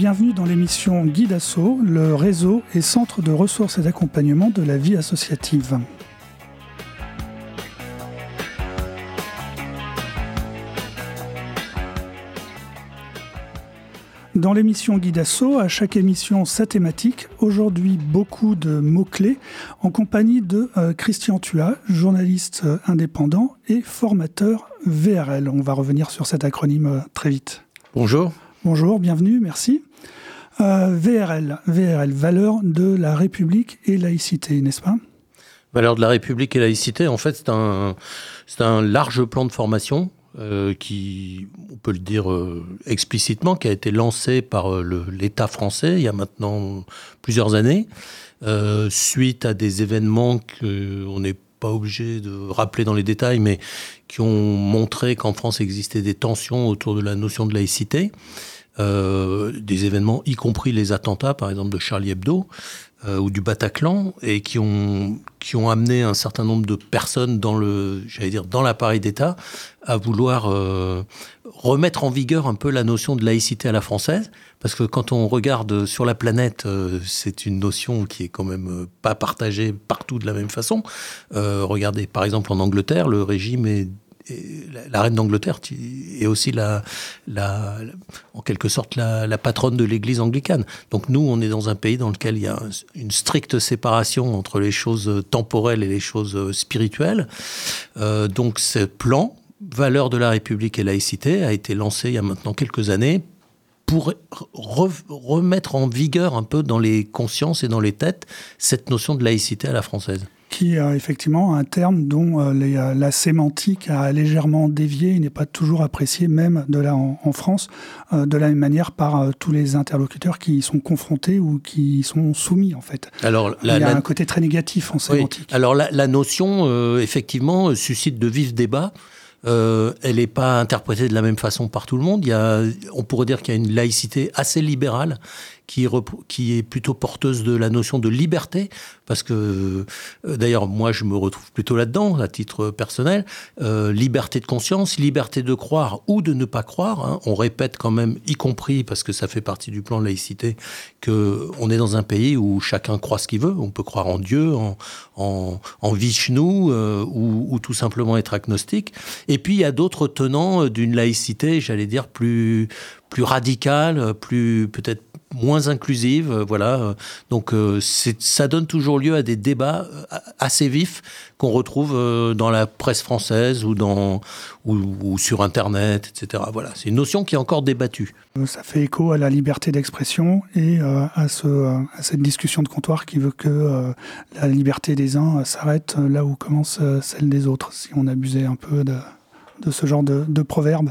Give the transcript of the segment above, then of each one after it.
Bienvenue dans l'émission Guide le réseau et centre de ressources et d'accompagnement de la vie associative. Dans l'émission Guide Asso, à chaque émission sa thématique, aujourd'hui beaucoup de mots-clés, en compagnie de euh, Christian Tua, journaliste euh, indépendant et formateur VRL. On va revenir sur cet acronyme euh, très vite. Bonjour. Bonjour, bienvenue, merci. VRL, VRL, valeur de la République et laïcité, n'est-ce pas? Valeur de la République et laïcité, en fait, c'est un, large plan de formation euh, qui, on peut le dire euh, explicitement, qui a été lancé par euh, l'État français il y a maintenant plusieurs années, suite à des événements qu'on n'est pas obligé de rappeler dans les détails, mais qui ont montré qu'en France existait des tensions autour de la notion de laïcité. des événements, y compris les attentats, par exemple, de Charlie Hebdo, euh, ou du Bataclan et qui ont qui ont amené un certain nombre de personnes dans le j'allais dire dans l'appareil d'État à vouloir euh, remettre en vigueur un peu la notion de laïcité à la française. Parce que quand on regarde sur la planète euh, c'est une notion qui est quand même pas partagée partout de la même façon. Regardez par exemple en Angleterre le régime est la reine d'Angleterre est aussi en quelque sorte la, patronne de l'Église anglicane. Donc nous, on est dans un pays dans lequel il y a une stricte séparation entre les choses temporelles et les choses spirituelles. Euh, donc ce plan, valeur de la République et laïcité, a été lancé il y a maintenant quelques années pour remettre en vigueur un peu dans les consciences et dans les têtes cette notion de laïcité à la française qui est effectivement un terme dont euh, euh, la sémantique a légèrement dévié et n'est pas toujours apprécié, même de en, France, euh, de la même manière par tous les interlocuteurs qui y sont confrontés ou qui y sont soumis en fait. Alors, Il y a un côté très négatif en sémantique. Alors la, notion, effectivement, suscite de vifs débats. Euh, elle n'est pas interprétée de la même façon par tout le monde. Il y a, on pourrait dire qu'il y a une laïcité assez libérale qui, est plutôt porteuse de la notion de liberté, parce que euh, d'ailleurs moi je me retrouve plutôt là-dedans à titre personnel. Euh, liberté de conscience, liberté de croire ou de ne pas croire. Hein. On répète quand même, y compris parce que ça fait partie du plan de laïcité, que on est dans un pays où chacun croit ce qu'il veut. On peut croire en Dieu, en, en, Vishnu euh, ou, ou, tout simplement être agnostique. Et puis il y a d'autres tenants d'une laïcité, j'allais dire plus plus radicale, plus peut-être moins inclusive, euh, voilà. Donc euh, ça donne toujours lieu à des débats euh, assez vifs qu'on retrouve dans la presse française ou dans ou, sur Internet, etc. Voilà, c'est une notion qui est encore débattue. Ça fait écho à la liberté d'expression et à cette discussion de comptoir qui veut que la liberté des uns s'arrête là où commence celle des autres. Si on abusait un peu de, de ce genre de, proverbe.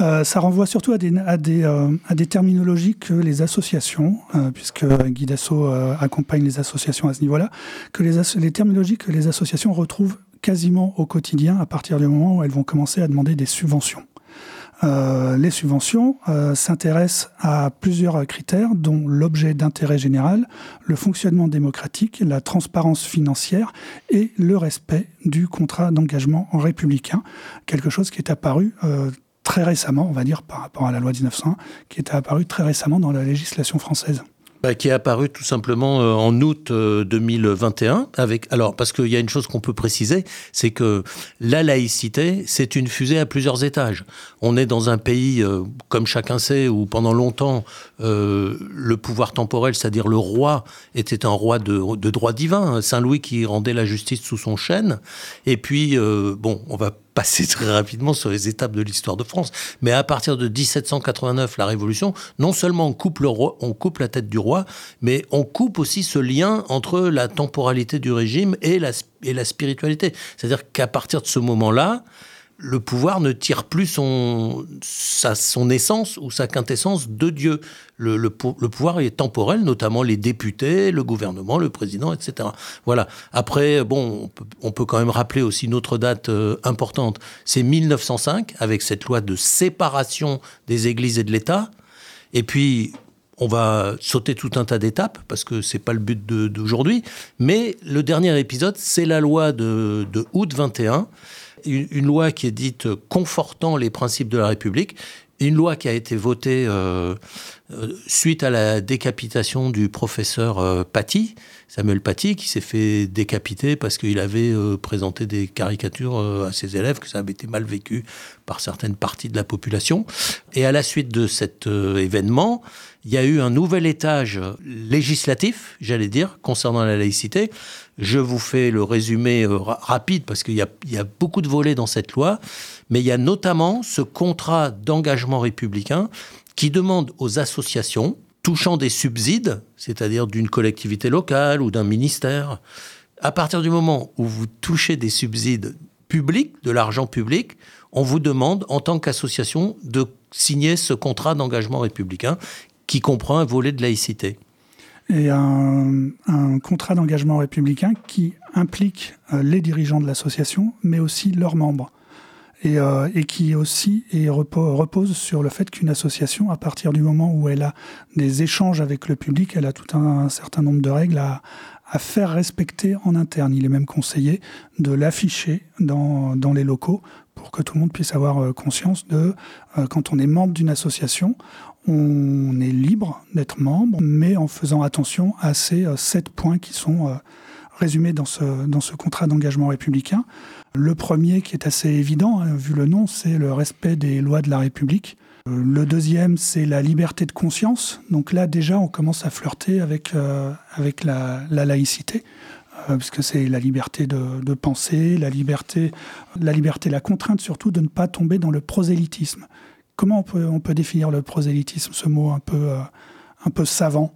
Euh, ça renvoie surtout à des, à euh, terminologies que les associations, euh, puisque Guy Dassault accompagne les associations à ce niveau-là, que les terminologies que les associations retrouvent quasiment au quotidien à partir du moment où elles vont commencer à demander des subventions. Euh, les subventions euh, s'intéressent à plusieurs critères, dont l'objet d'intérêt général, le fonctionnement démocratique, la transparence financière et le respect du contrat d'engagement républicain, quelque chose qui est apparu euh, très récemment, on va dire, par rapport à la loi 1901, qui était apparue très récemment dans la législation française. Bah, qui est apparu tout simplement euh, en août 2021. Euh, avec, alors, parce qu'il y a une chose qu'on peut préciser, c'est que la laïcité, c'est une fusée à plusieurs étages. On est dans un pays, euh, comme chacun sait, où pendant longtemps, le pouvoir temporel, c'est-à-dire le roi, était un roi de, de droit divin. Saint-Louis qui rendait la justice sous son chêne. Et puis, bon, on va passer très rapidement sur les étapes de l'histoire de France. Mais à partir de 1789, la Révolution, non seulement on coupe, le roi, on coupe la tête du roi, mais on coupe aussi ce lien entre la temporalité du régime et la, et la spiritualité. C'est-à-dire qu'à partir de ce moment-là, le pouvoir ne tire plus son, essence ou sa quintessence de Dieu. Le, pouvoir est temporel, notamment les députés, le gouvernement, le président, etc. Voilà. Après, bon, on peut, quand même rappeler aussi une autre date euh, importante. C'est 1905, avec cette loi de séparation des églises et de l'État. Et puis, on va sauter tout un tas d'étapes parce que c'est pas le but d'aujourd'hui. Mais le dernier épisode, c'est la loi de, de août 21 une, loi qui est dite confortant les principes de la République, une loi qui a été votée euh, euh, suite à la décapitation du professeur euh, Paty, Samuel Paty, qui s'est fait décapiter parce qu'il avait présenté des caricatures à ses élèves, que ça avait été mal vécu par certaines parties de la population. Et à la suite de cet événement, il y a eu un nouvel étage législatif, j'allais dire, concernant la laïcité. Je vous fais le résumé rapide parce qu'il y, y a beaucoup de volets dans cette loi mais il y a notamment ce contrat d'engagement républicain qui demande aux associations touchant des subsides, c'est-à-dire d'une collectivité locale ou d'un ministère, à partir du moment où vous touchez des subsides publics, de l'argent public, on vous demande en tant qu'association de signer ce contrat d'engagement républicain qui comprend un volet de laïcité. Et un, contrat d'engagement républicain qui implique euh, les dirigeants de l'association, mais aussi leurs membres et, euh, et qui aussi repose sur le fait qu'une association, à partir du moment où elle a des échanges avec le public, elle a tout un, certain nombre de règles à, faire respecter en interne. Il est même conseillé de l'afficher dans, dans les locaux pour que tout le monde puisse avoir euh, conscience de euh, quand on est membre d'une association, on est libre d'être membre, mais en faisant attention à ces euh, sept points qui sont résumés dans ce, dans ce contrat d'engagement républicain. Le premier, qui est assez évident, hein, vu le nom, c'est le respect des lois de la République. Euh, le deuxième, c'est la liberté de conscience. Donc là, déjà, on commence à flirter avec, euh, avec la, laïcité, euh, puisque c'est la liberté de, penser, la liberté, la liberté, la contrainte surtout de ne pas tomber dans le prosélytisme. Comment on peut, on peut définir le prosélytisme, ce mot un peu, un peu savant?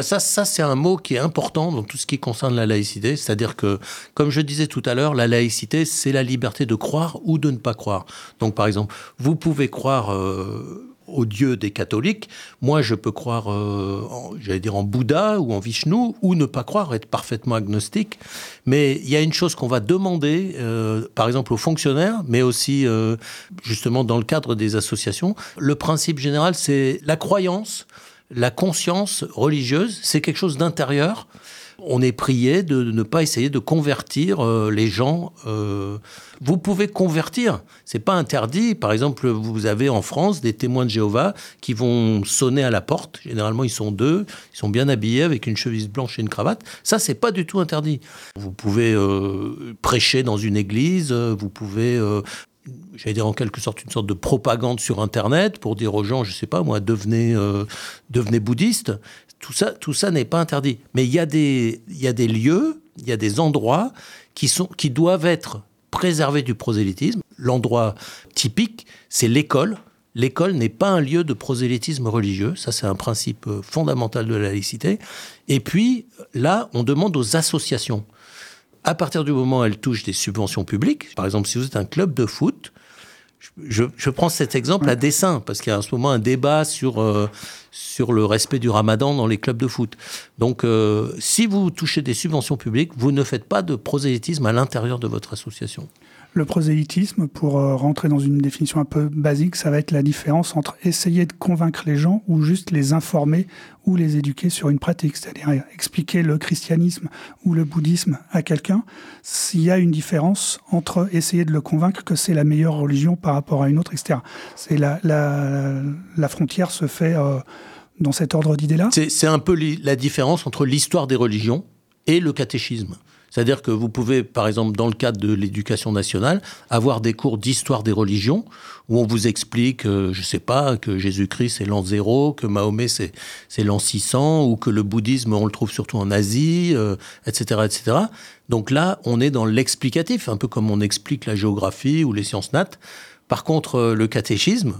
Ça, ça c'est un mot qui est important dans tout ce qui concerne la laïcité. C'est-à-dire que, comme je disais tout à l'heure, la laïcité, c'est la liberté de croire ou de ne pas croire. Donc, par exemple, vous pouvez croire euh, au Dieu des catholiques. Moi, je peux croire, euh, j'allais dire, en Bouddha ou en Vishnu, ou ne pas croire, être parfaitement agnostique. Mais il y a une chose qu'on va demander, euh, par exemple, aux fonctionnaires, mais aussi, justement, dans le cadre des associations. Le principe général, c'est la croyance la conscience religieuse, c'est quelque chose d'intérieur. On est prié de ne pas essayer de convertir euh, les gens. Euh, vous pouvez convertir, c'est pas interdit. Par exemple, vous avez en France des témoins de Jéhovah qui vont sonner à la porte. Généralement, ils sont deux, ils sont bien habillés avec une chemise blanche et une cravate. Ça, c'est pas du tout interdit. Vous pouvez euh, prêcher dans une église, vous pouvez j'allais dire en quelque sorte une sorte de propagande sur Internet pour dire aux gens, je sais pas moi, devenez, euh, devenez bouddhiste. Tout ça, tout ça n'est pas interdit. Mais il y a des, y a des lieux, il y a des endroits qui sont, qui doivent être préservés du prosélytisme. L'endroit typique, c'est l'école. L'école n'est pas un lieu de prosélytisme religieux, ça c'est un principe fondamental de la laïcité. Et puis là, on demande aux associations à partir du moment où elle touche des subventions publiques, par exemple, si vous êtes un club de foot, je, prends cet exemple à dessein, parce qu'il y a en ce moment un débat sur, euh, sur le respect du ramadan dans les clubs de foot. Donc, euh, si vous touchez des subventions publiques, vous ne faites pas de prosélytisme à l'intérieur de votre association. Le prosélytisme, pour euh, rentrer dans une définition un peu basique, ça va être la différence entre essayer de convaincre les gens ou juste les informer ou les éduquer sur une pratique, c'est-à-dire expliquer le christianisme ou le bouddhisme à quelqu'un. S'il y a une différence entre essayer de le convaincre que c'est la meilleure religion par rapport à une autre, etc. C'est la, la, frontière se fait euh, dans cet ordre d'idées-là. C'est un peu la différence entre l'histoire des religions et le catéchisme. C'est-à-dire que vous pouvez, par exemple, dans le cadre de l'éducation nationale, avoir des cours d'histoire des religions où on vous explique, euh, je ne sais pas, que Jésus-Christ c'est l'an zéro, que Mahomet c'est, l'an 600, ou que le bouddhisme on le trouve surtout en Asie, etc., euh, etc. Donc là, on est dans l'explicatif, un peu comme on explique la géographie ou les sciences nat. Par contre, euh, le catéchisme,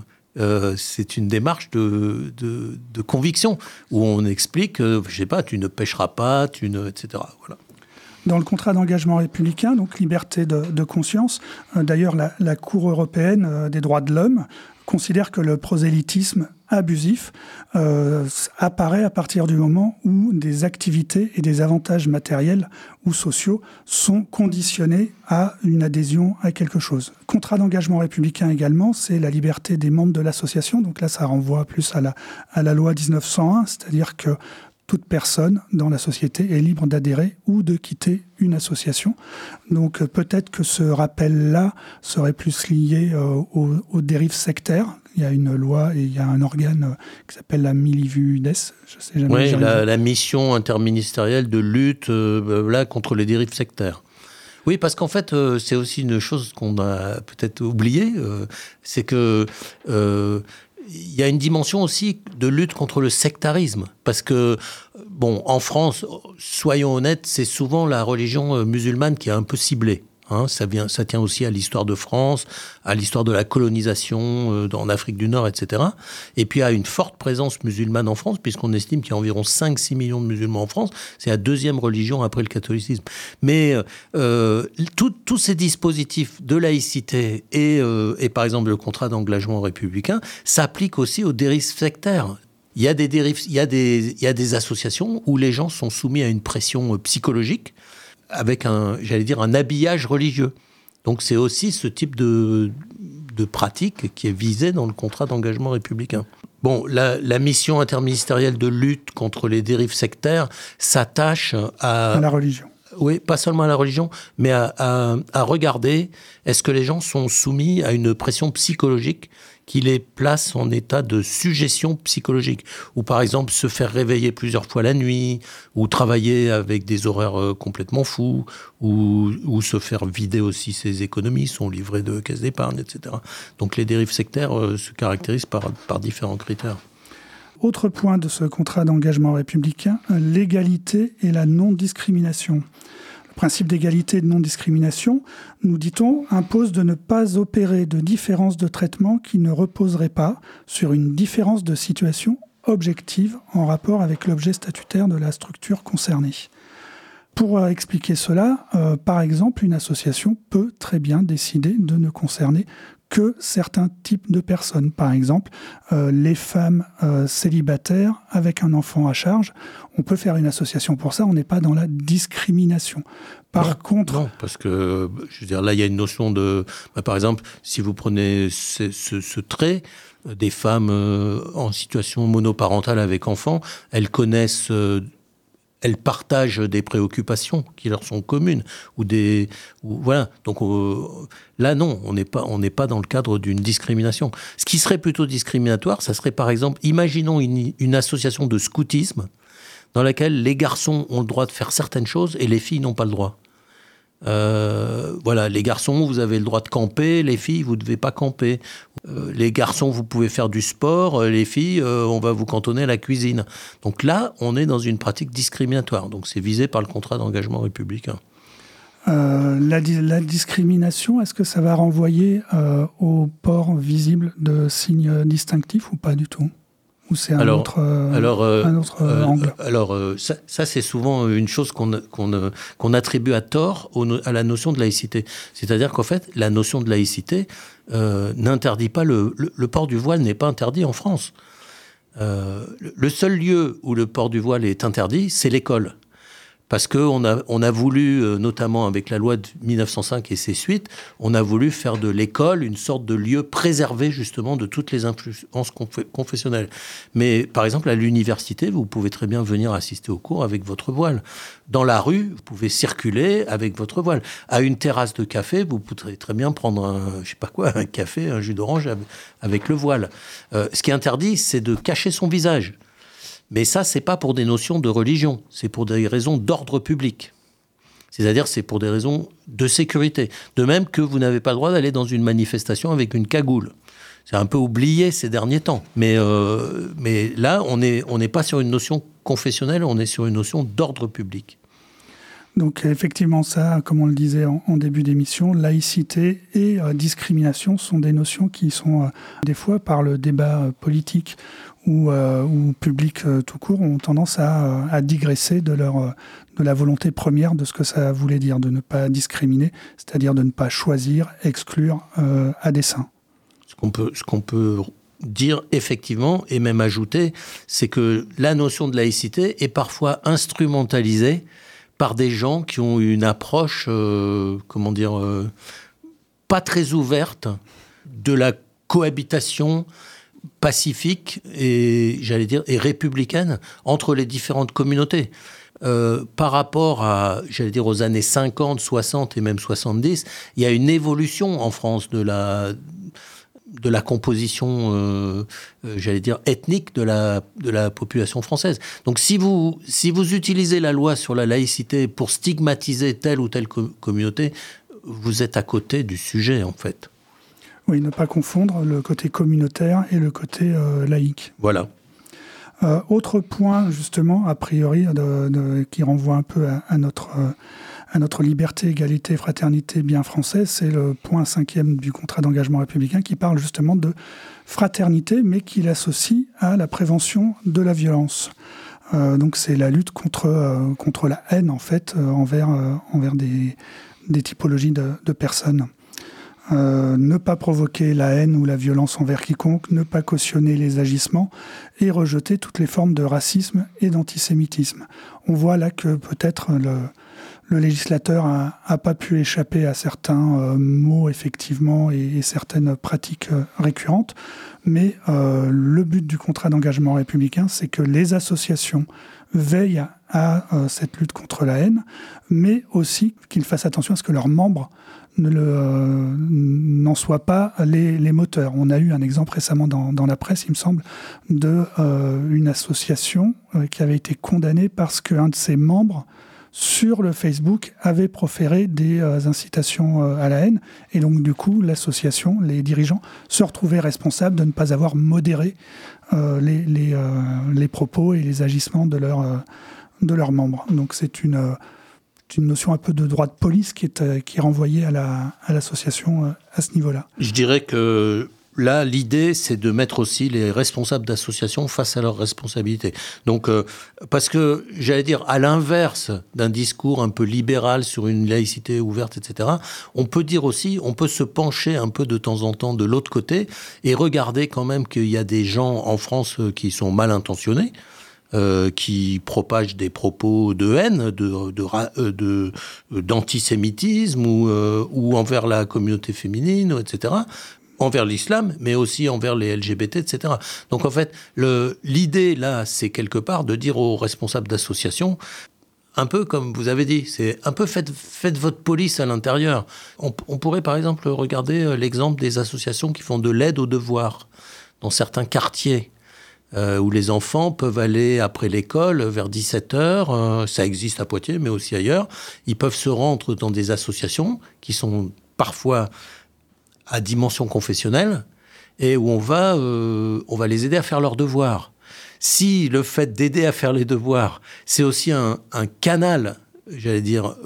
c'est une démarche de, de, conviction où on explique, je je sais pas, tu ne pêcheras pas, tu ne, etc. Voilà dans le contrat d'engagement républicain, donc liberté de, conscience. Euh, d'ailleurs, la, Cour européenne euh, des droits de l'homme considère que le prosélytisme abusif euh, apparaît à partir du moment où des activités et des avantages matériels ou sociaux sont conditionnés à une adhésion à quelque chose. Contrat d'engagement républicain également, c'est la liberté des membres de l'association. Donc là, ça renvoie plus à la, à la loi 1901, c'est-à-dire que toute personne dans la société est libre d'adhérer ou de quitter une association. Donc euh, peut-être que ce rappel-là serait plus lié euh, aux, dérives sectaires. il y a une loi et il y a un organe qui s'appelle la Milivudes. Je sais jamais. Oui, la, mission interministérielle de lutte là, contre les dérives sectaires. Oui, parce qu'en fait, c'est aussi une chose qu'on a peut-être oubliée, c'est que il y a une dimension aussi de lutte contre le sectarisme. Parce que, bon, en France, soyons honnêtes, c'est souvent la religion musulmane qui est un peu ciblée. Hein, ça, vient, ça tient aussi à l'histoire de France, à l'histoire de la colonisation euh, en Afrique du Nord, etc. Et puis à une forte présence musulmane en France, puisqu'on estime qu'il y a environ 5-6 millions de musulmans en France. C'est la deuxième religion après le catholicisme. Mais euh, tous ces dispositifs de laïcité et, euh, par exemple le contrat d'engagement républicain s'appliquent aussi aux dérives sectaires. Il y, a des dérives, il y a des associations où les gens sont soumis à une pression psychologique avec un, j'allais dire, un habillage religieux. Donc c'est aussi ce type de, de pratique qui est visé dans le contrat d'engagement républicain. Bon, la, la, mission interministérielle de lutte contre les dérives sectaires s'attache à... À la religion. Oui, pas seulement à la religion, mais à, à, à regarder est-ce que les gens sont soumis à une pression psychologique qui les place en état de suggestion psychologique, ou par exemple se faire réveiller plusieurs fois la nuit, ou travailler avec des horaires euh, complètement fous, ou, ou se faire vider aussi ses économies, son livret de caisse d'épargne, etc. Donc les dérives sectaires euh, se caractérisent par, par différents critères. Autre point de ce contrat d'engagement républicain, l'égalité et la non-discrimination principe d'égalité et de non-discrimination, nous dit-on, impose de ne pas opérer de différence de traitement qui ne reposerait pas sur une différence de situation objective en rapport avec l'objet statutaire de la structure concernée. Pour expliquer cela, euh, par exemple, une association peut très bien décider de ne concerner que certains types de personnes. Par exemple, euh, les femmes euh, célibataires avec un enfant à charge, on peut faire une association pour ça, on n'est pas dans la discrimination. Par contre... Non, parce que, je veux dire, là, il y a une notion de... Bah, par exemple, si vous prenez ce, ce, ce trait, euh, des femmes en situation monoparentale avec enfants, elles connaissent elles partagent des préoccupations qui leur sont communes ou des voilà. Donc euh, là non on n'est pas on n'est pas dans le cadre d'une discrimination. Ce qui serait plutôt discriminatoire ça serait par exemple imaginons une, une association de scoutisme dans laquelle les garçons ont le droit de faire certaines choses et les filles n'ont pas le droit euh, voilà, les garçons, vous avez le droit de camper, les filles, vous ne devez pas camper. Euh, les garçons, vous pouvez faire du sport, euh, les filles, on va vous cantonner à la cuisine. Donc là, on est dans une pratique discriminatoire. Donc c'est visé par le contrat d'engagement républicain. La, la, discrimination, est-ce que ça va renvoyer au port visible de signes distinctifs ou pas du tout? Ou c'est un, alors, autre, euh, alors, euh, un autre euh, angle Alors, ça, ça c'est souvent une chose qu'on attribue à tort au, à la notion de laïcité. C'est-à-dire qu'en fait, la notion de laïcité euh, n'interdit pas le, le, le, port du voile n'est pas interdit en France. Euh, le seul lieu où le port du voile est interdit, c'est l'école parce qu'on a, on a voulu, euh, notamment avec la loi de 1905 et ses suites, on a voulu faire de l'école une sorte de lieu préservé justement de toutes les influences confessionnelles. Mais par exemple, à l'université, vous pouvez très bien venir assister au cours avec votre voile. Dans la rue, vous pouvez circuler avec votre voile. À une terrasse de café, vous pourrez très bien prendre un, je sais pas quoi, un café, un jus d'orange avec le voile. Euh, ce qui est interdit, c'est de cacher son visage. Mais ça, c'est pas pour des notions de religion, c'est pour des raisons d'ordre public. C'est-à-dire, c'est pour des raisons de sécurité. De même que vous n'avez pas le droit d'aller dans une manifestation avec une cagoule. C'est un peu oublié ces derniers temps. Mais, euh, mais là, on n'est on n'est pas sur une notion confessionnelle, on est sur une notion d'ordre public. Donc effectivement, ça, comme on le disait en, début d'émission, laïcité et euh, discrimination sont des notions qui sont euh, des fois par le débat euh, politique ou, public tout court ont tendance à, digresser de la volonté première de ce que ça voulait dire, de ne pas discriminer, c'est-à-dire de ne pas choisir, exclure à dessein. Ce qu'on peut dire effectivement et même ajouter, c'est que la notion de laïcité est parfois instrumentalisée par des gens qui ont une approche, euh, comment dire, euh, pas très ouverte de la cohabitation pacifique et j'allais dire et républicaine entre les différentes communautés. Euh, par rapport à, j'allais dire, aux années 50, 60 et même 70, il y a une évolution en France de la, de la composition, euh, euh, j'allais dire, ethnique de la, de la population française. Donc si vous, si vous utilisez la loi sur la laïcité pour stigmatiser telle ou telle communauté, vous êtes à côté du sujet, en fait. Oui, ne pas confondre le côté communautaire et le côté laïque. Voilà. autre point, justement, a priori, qui renvoie un peu à, notre à notre liberté, égalité, fraternité bien française, c'est le point cinquième du contrat d'engagement républicain qui parle justement de fraternité, mais qui l'associe à la prévention de la violence. Euh, donc c'est la lutte contre, euh, contre la haine en fait euh, envers, envers des, des typologies de, de personnes. ne pas provoquer la haine ou la violence envers quiconque, ne pas cautionner les agissements et rejeter toutes les formes de racisme et d'antisémitisme. On voit là que peut-être le, le législateur n'a pas pu échapper à certains euh, mots, effectivement, et, certaines pratiques euh, récurrentes. Mais euh, le but du contrat d'engagement républicain, c'est que les associations veillent à, cette lutte contre la haine, mais aussi qu'ils fassent attention à ce que leurs membres n'en soient pas les, moteurs. On a eu un exemple récemment dans, dans la presse, il me semble, de une association qui avait été condamnée parce qu'un de ses membres sur le Facebook avait proféré des euh, incitations euh, à la haine. Et donc, du coup, l'association, les dirigeants, se retrouvaient responsables de ne pas avoir modéré euh, les, les, propos et les agissements de, leur, de leurs membres. Donc, c'est une, une notion un peu de droit de police qui est, qui est renvoyée à l'association à, à ce niveau-là. Je dirais que Là, l'idée, c'est de mettre aussi les responsables d'associations face à leurs responsabilités. Donc, euh, parce que, j'allais dire, à l'inverse d'un discours un peu libéral sur une laïcité ouverte, etc., on peut dire aussi, on peut se pencher un peu de temps en temps de l'autre côté et regarder quand même qu'il y a des gens en France euh, qui sont mal intentionnés. Euh, qui propagent des propos de haine, de, d'antisémitisme ou, ou envers la communauté féminine, etc envers l'islam, mais aussi envers les LGBT, etc. Donc en fait, l'idée là, c'est quelque part de dire aux responsables d'associations, un peu comme vous avez dit, c'est un peu faites, faites votre police à l'intérieur. On, pourrait par exemple regarder euh, l'exemple des associations qui font de l'aide aux devoirs dans certains quartiers. Euh, où les enfants peuvent aller après l'école vers 17h, euh, ça existe à Poitiers mais aussi ailleurs, ils peuvent se rendre dans des associations qui sont parfois à dimension confessionnelle et où on va, euh, on va les aider à faire leurs devoirs. Si le fait d'aider à faire les devoirs, c'est aussi un, canal, j'allais dire,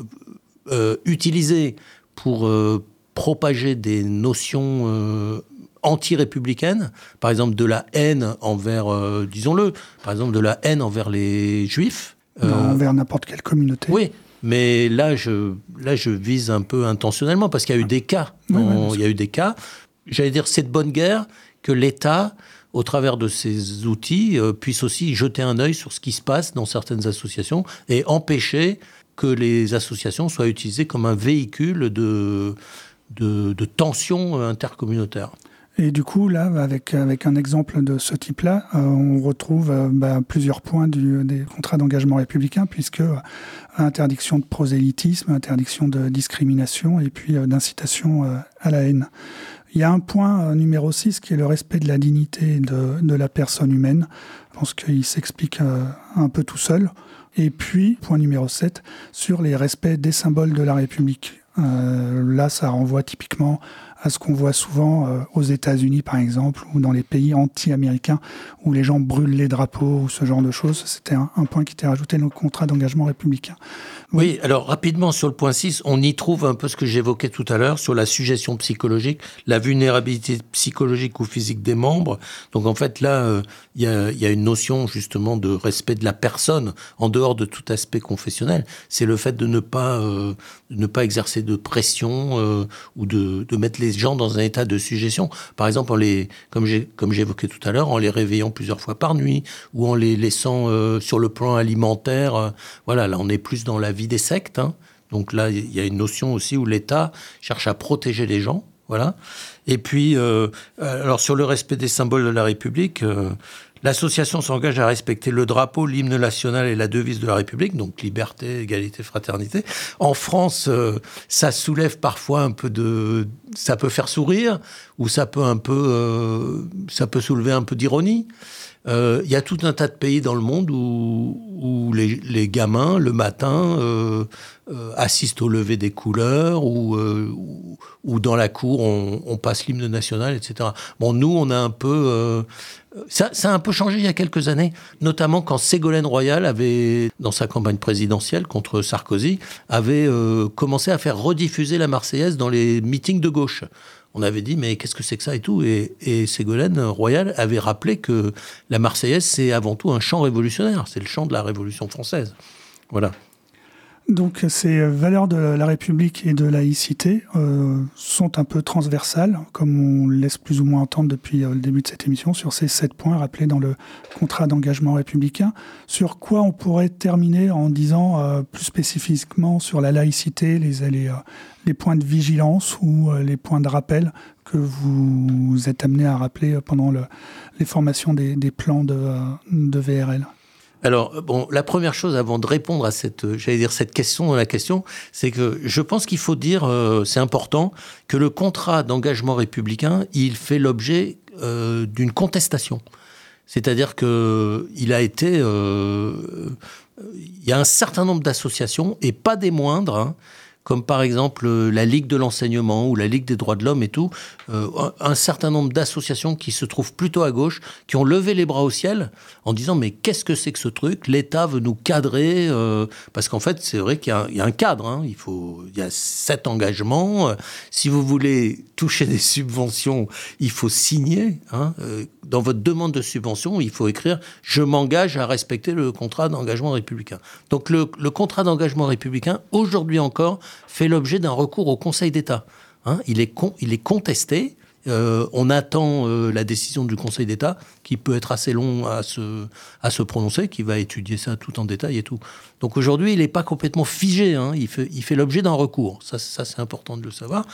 euh, utilisé pour euh, propager des notions anti-républicaines, par exemple de la haine envers, disons-le, par exemple de la haine envers les juifs. envers n'importe quelle communauté. Oui, mais là, je, là, je vise un peu intentionnellement parce qu'il y a eu des cas. il y a eu des cas. J'allais dire, c'est de bonne guerre que l'État, au travers de ses outils, euh, puisse aussi jeter un œil sur ce qui se passe dans certaines associations et empêcher que les associations soient utilisées comme un véhicule de, de, de tensions intercommunautaires. Et du coup, là, avec, avec un exemple de ce type-là, euh, on retrouve euh, bah, plusieurs points des contrats d'engagement républicain, puisque euh, interdiction de prosélytisme, interdiction de discrimination et puis d'incitation à la haine. Il y a un point numéro 6 qui est le respect de la dignité de, de la personne humaine. Je pense qu'il s'explique un peu tout seul. Et puis, point numéro 7, sur les respects des symboles de la République. là, ça renvoie typiquement à ce qu'on voit souvent euh, aux États-Unis, par exemple, ou dans les pays anti-américains, où les gens brûlent les drapeaux ou ce genre de choses. C'était un, point qui était rajouté dans le contrat d'engagement républicain. Oui, alors rapidement sur le point 6, on y trouve un peu ce que j'évoquais tout à l'heure sur la suggestion psychologique, la vulnérabilité psychologique ou physique des membres. Donc en fait là, euh, il y, a, une notion justement de respect de la personne en dehors de tout aspect confessionnel. C'est le fait de ne pas, euh, ne pas exercer de pression euh, ou de, mettre les gens dans un état de suggestion. Par exemple, en les, comme j'évoquais tout à l'heure, en les réveillant plusieurs fois par nuit ou en les laissant sur le plan alimentaire. voilà, là on est plus dans la vie des sectes. Hein. Donc là, il y a une notion aussi où l'État cherche à protéger les gens. Voilà. Et puis, euh, alors sur le respect des symboles de la République, euh, L'association s'engage à respecter le drapeau, l'hymne national et la devise de la République, donc liberté, égalité, fraternité. En France, euh, ça soulève parfois un peu de, ça peut faire sourire ou ça peut un peu, ça peut soulever un peu d'ironie. Euh, il y a tout un tas de pays dans le monde où, où les, gamins, le matin, euh, euh, assistent au lever des couleurs, ou, ou, dans la cour, on, passe l'hymne national, etc. Bon, nous, on a un peu... Ça, ça, a un peu changé il y a quelques années, notamment quand Ségolène Royal avait, dans sa campagne présidentielle contre Sarkozy, avait commencé à faire rediffuser la Marseillaise dans les meetings de gauche on avait dit mais qu'est-ce que c'est que ça et tout et, Ségolène Royal avait rappelé que la Marseillaise c'est avant tout un chant révolutionnaire, c'est le chant de la Révolution française. Voilà. Donc ces valeurs de la République et de laïcité euh, sont un peu transversales, comme on laisse plus ou moins entendre depuis euh, le début de cette émission, sur ces sept points rappelés dans le contrat d'engagement républicain. Sur quoi on pourrait terminer en disant euh, plus spécifiquement sur la laïcité, les, points de vigilance ou les points de rappel que vous êtes amené à rappeler pendant le, les formations des, plans de, VRL alors, bon, la première chose avant de répondre à cette, j'allais dire cette question dans la question, c'est que je pense qu'il faut dire, euh, c'est important, que le contrat d'engagement républicain, il fait l'objet euh, d'une contestation. C'est-à-dire que il a été, euh, il y a un certain nombre d'associations et pas des moindres. Hein, comme par exemple euh, la Ligue de l'enseignement ou la Ligue des droits de l'homme et tout, euh, un certain nombre d'associations qui se trouvent plutôt à gauche, qui ont levé les bras au ciel en disant mais qu'est-ce que c'est que ce truc? L'État veut nous cadrer euh, parce qu'en fait c'est vrai qu'il y, a un cadre, hein. il faut, il y a sept engagements. si vous voulez toucher des subventions, il faut signer. Hein. Dans votre demande de subvention, il faut écrire je m'engage à respecter le contrat d'engagement républicain. Donc le, contrat d'engagement républicain aujourd'hui encore fait l'objet d'un recours au Conseil d'État. Hein. il, est contesté. Euh, on attend euh, la décision du Conseil d'État, qui peut être assez long à se, prononcer, qui va étudier ça tout en détail et tout. Donc aujourd'hui, il n'est pas complètement figé. Hein. il fait, l'objet d'un recours. Ça c'est important de le savoir.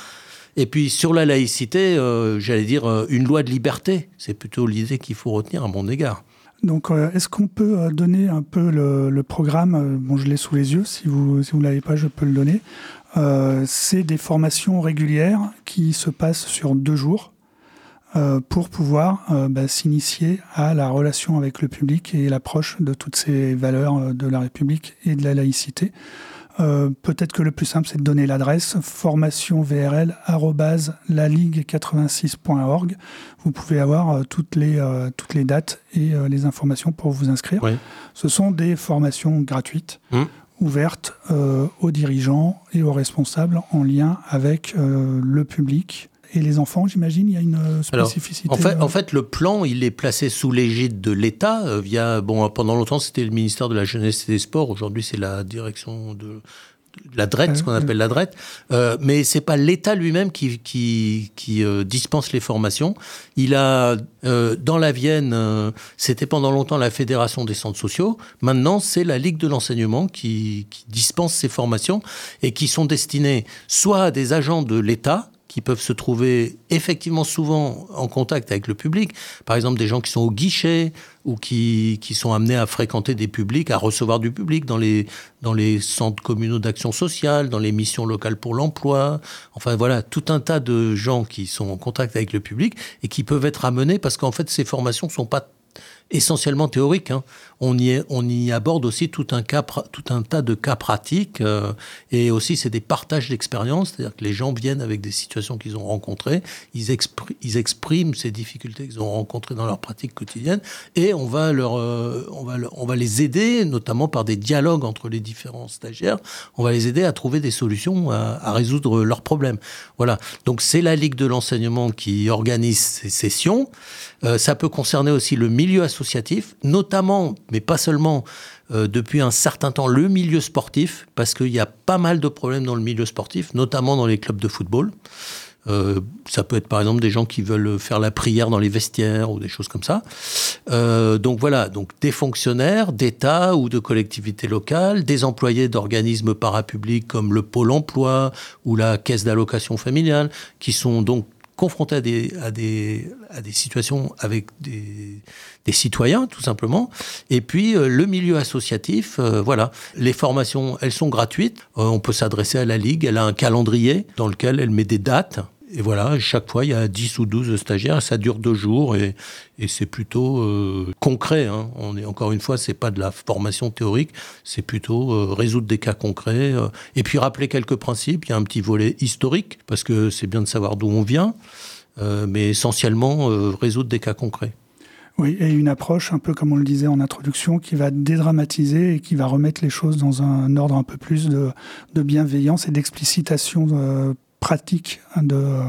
Et puis sur la laïcité, euh, j'allais dire une loi de liberté. C'est plutôt l'idée qu'il faut retenir à mon égard. Donc, euh, est-ce qu'on peut euh, donner un peu le, programme euh, Bon, je l'ai sous les yeux. Si vous si vous l'avez pas, je peux le donner. c'est des formations régulières qui se passent sur deux jours pour pouvoir bah, s'initier à la relation avec le public et l'approche de toutes ces valeurs de la République et de la laïcité. Euh, peut-être que le plus simple, c'est de donner l'adresse formationvrl.laligue86.org. Vous pouvez avoir euh, toutes, les, euh, toutes les dates et les informations pour vous inscrire. Ce sont des formations gratuites. Mmh. ouvertes aux dirigeants et aux responsables en lien avec le public et les enfants, j'imagine, il y a une euh, spécificité. en, fait, euh, en fait, le plan, il est placé sous l'égide de l'État. Euh, via, bon, pendant longtemps, c'était le ministère de la Jeunesse et des Sports. Aujourd'hui, c'est la direction de la DRET, ce qu'on appelle la DRET, euh, mais c'est pas l'État lui-même qui, qui, qui dispense les formations. Il a dans la Vienne, c'était pendant longtemps la Fédération des centres sociaux. Maintenant, c'est la Ligue de l'enseignement qui, qui dispense ces formations et qui sont destinées soit à des agents de l'État qui peuvent se trouver effectivement souvent en contact avec le public. Par exemple, des gens qui sont au guichet ou qui, qui sont amenés à fréquenter des publics, à recevoir du public dans les, dans les centres communaux d'action sociale, dans les missions locales pour l'emploi. Enfin voilà, tout un tas de gens qui sont en contact avec le public et qui peuvent être amenés parce qu'en fait, ces formations ne sont pas essentiellement théoriques. Hein on y, on y aborde aussi tout un, cas, tout un tas de cas pratiques. Euh, et aussi, c'est des partages d'expériences. C'est-à-dire que les gens viennent avec des situations qu'ils ont rencontrées. Ils, ils, expriment ces difficultés qu'ils ont rencontrées dans leur pratique quotidienne. Et on va, leur, euh, on, va, on va les aider, notamment par des dialogues entre les différents stagiaires. On va les aider à trouver des solutions à, résoudre leurs problèmes. Voilà. Donc, c'est la Ligue de l'enseignement qui organise ces sessions. Euh, ça peut concerner aussi le milieu associatif, notamment mais pas seulement euh, depuis un certain temps le milieu sportif, parce qu'il y a pas mal de problèmes dans le milieu sportif, notamment dans les clubs de football. Euh, ça peut être par exemple des gens qui veulent faire la prière dans les vestiaires ou des choses comme ça. Euh, donc voilà, donc des fonctionnaires d'État ou de collectivités locales, des employés d'organismes parapublics comme le Pôle Emploi ou la Caisse d'allocation familiale, qui sont donc confrontés à des, à des, à des situations avec des, des citoyens, tout simplement. Et puis, euh, le milieu associatif, euh, voilà. Les formations, elles sont gratuites. Euh, on peut s'adresser à la Ligue. Elle a un calendrier dans lequel elle met des dates. Et voilà, chaque fois, il y a 10 ou 12 stagiaires, ça dure deux jours et, c'est plutôt euh, concret. Hein. On est, encore une fois, c'est pas de la formation théorique, c'est plutôt euh, résoudre des cas concrets euh, et puis rappeler quelques principes. Il y a un petit volet historique parce que c'est bien de savoir d'où on vient, mais essentiellement résoudre des cas concrets. Oui, et une approche, un peu comme on le disait en introduction, qui va dédramatiser et qui va remettre les choses dans un ordre un peu plus de bienveillance et d'explicitation pratique de,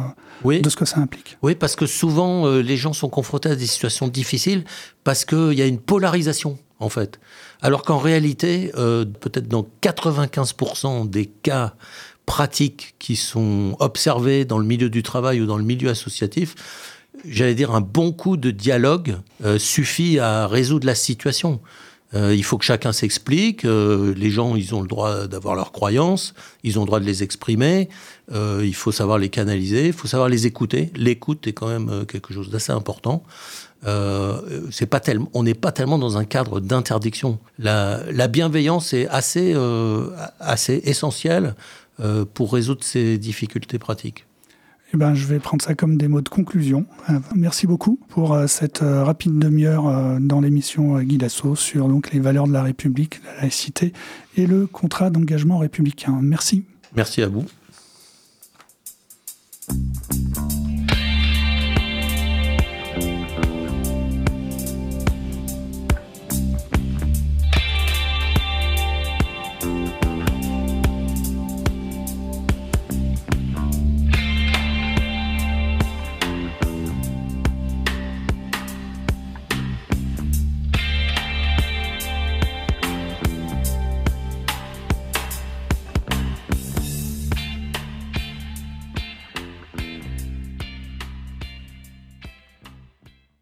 de ce que ça implique. Oui, parce que souvent, euh, les gens sont confrontés à des situations difficiles parce qu'il y a une polarisation, en fait. Alors qu'en réalité, euh, peut-être dans 95% des cas pratiques qui sont observés dans le milieu du travail ou dans le milieu associatif, j'allais dire un bon coup de dialogue euh, suffit à résoudre la situation. Euh, il faut que chacun s'explique. Euh, les gens, ils ont le droit d'avoir leurs croyances, ils ont le droit de les exprimer. Euh, il faut savoir les canaliser, il faut savoir les écouter. L'écoute est quand même quelque chose d'assez important. c'est pas tellement, on n'est pas tellement dans un cadre d'interdiction. La, la, bienveillance est assez, assez essentielle pour résoudre ces difficultés pratiques. Eh ben, je vais prendre ça comme des mots de conclusion. Euh, merci beaucoup pour euh, cette euh, rapide demi-heure dans l'émission Guidasso sur donc, les valeurs de la République, la laïcité et le contrat d'engagement républicain. Merci. Merci à vous.